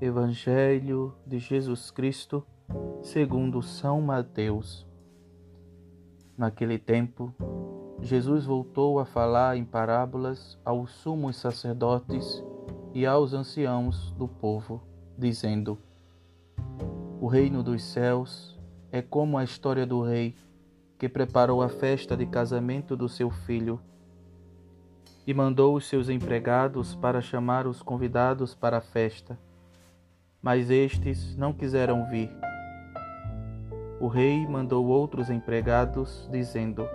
Evangelho de Jesus Cristo, segundo São Mateus. Naquele tempo, Jesus voltou a falar em parábolas aos sumos sacerdotes e aos anciãos do povo, dizendo: O reino dos céus é como a história do rei que preparou a festa de casamento do seu filho e mandou os seus empregados para chamar os convidados para a festa mas estes não quiseram vir. O rei mandou outros empregados, dizendo: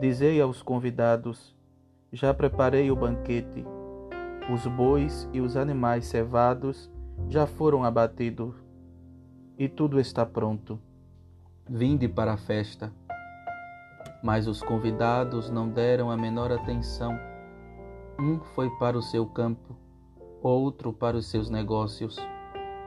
Dizei aos convidados: Já preparei o banquete. Os bois e os animais cevados já foram abatidos, e tudo está pronto. Vinde para a festa. Mas os convidados não deram a menor atenção. Um foi para o seu campo, outro para os seus negócios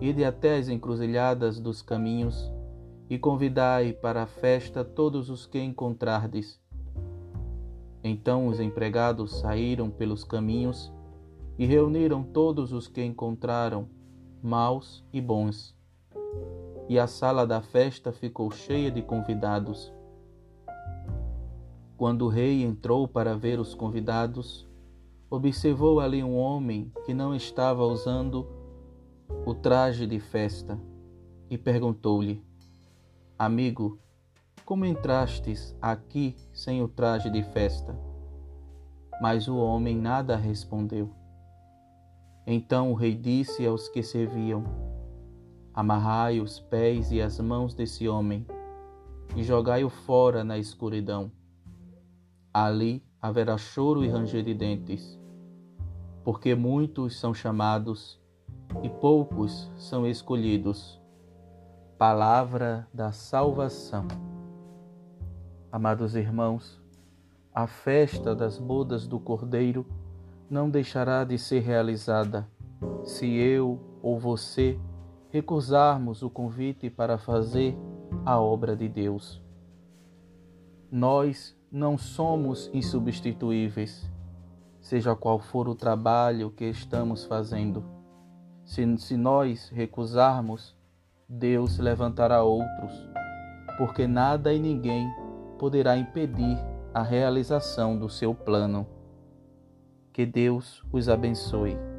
Ide até as encruzilhadas dos caminhos e convidai para a festa todos os que encontrardes. Então os empregados saíram pelos caminhos e reuniram todos os que encontraram, maus e bons. E a sala da festa ficou cheia de convidados. Quando o rei entrou para ver os convidados, observou ali um homem que não estava usando o traje de festa e perguntou-lhe: Amigo, como entrastes aqui sem o traje de festa? Mas o homem nada respondeu. Então o rei disse aos que serviam: Amarrai os pés e as mãos desse homem e jogai-o fora na escuridão. Ali haverá choro e ranger de dentes, porque muitos são chamados e poucos são escolhidos. Palavra da salvação. Amados irmãos, a festa das bodas do Cordeiro não deixará de ser realizada se eu ou você recusarmos o convite para fazer a obra de Deus. Nós não somos insubstituíveis, seja qual for o trabalho que estamos fazendo se, se nós recusarmos, Deus levantará outros, porque nada e ninguém poderá impedir a realização do seu plano. Que Deus os abençoe.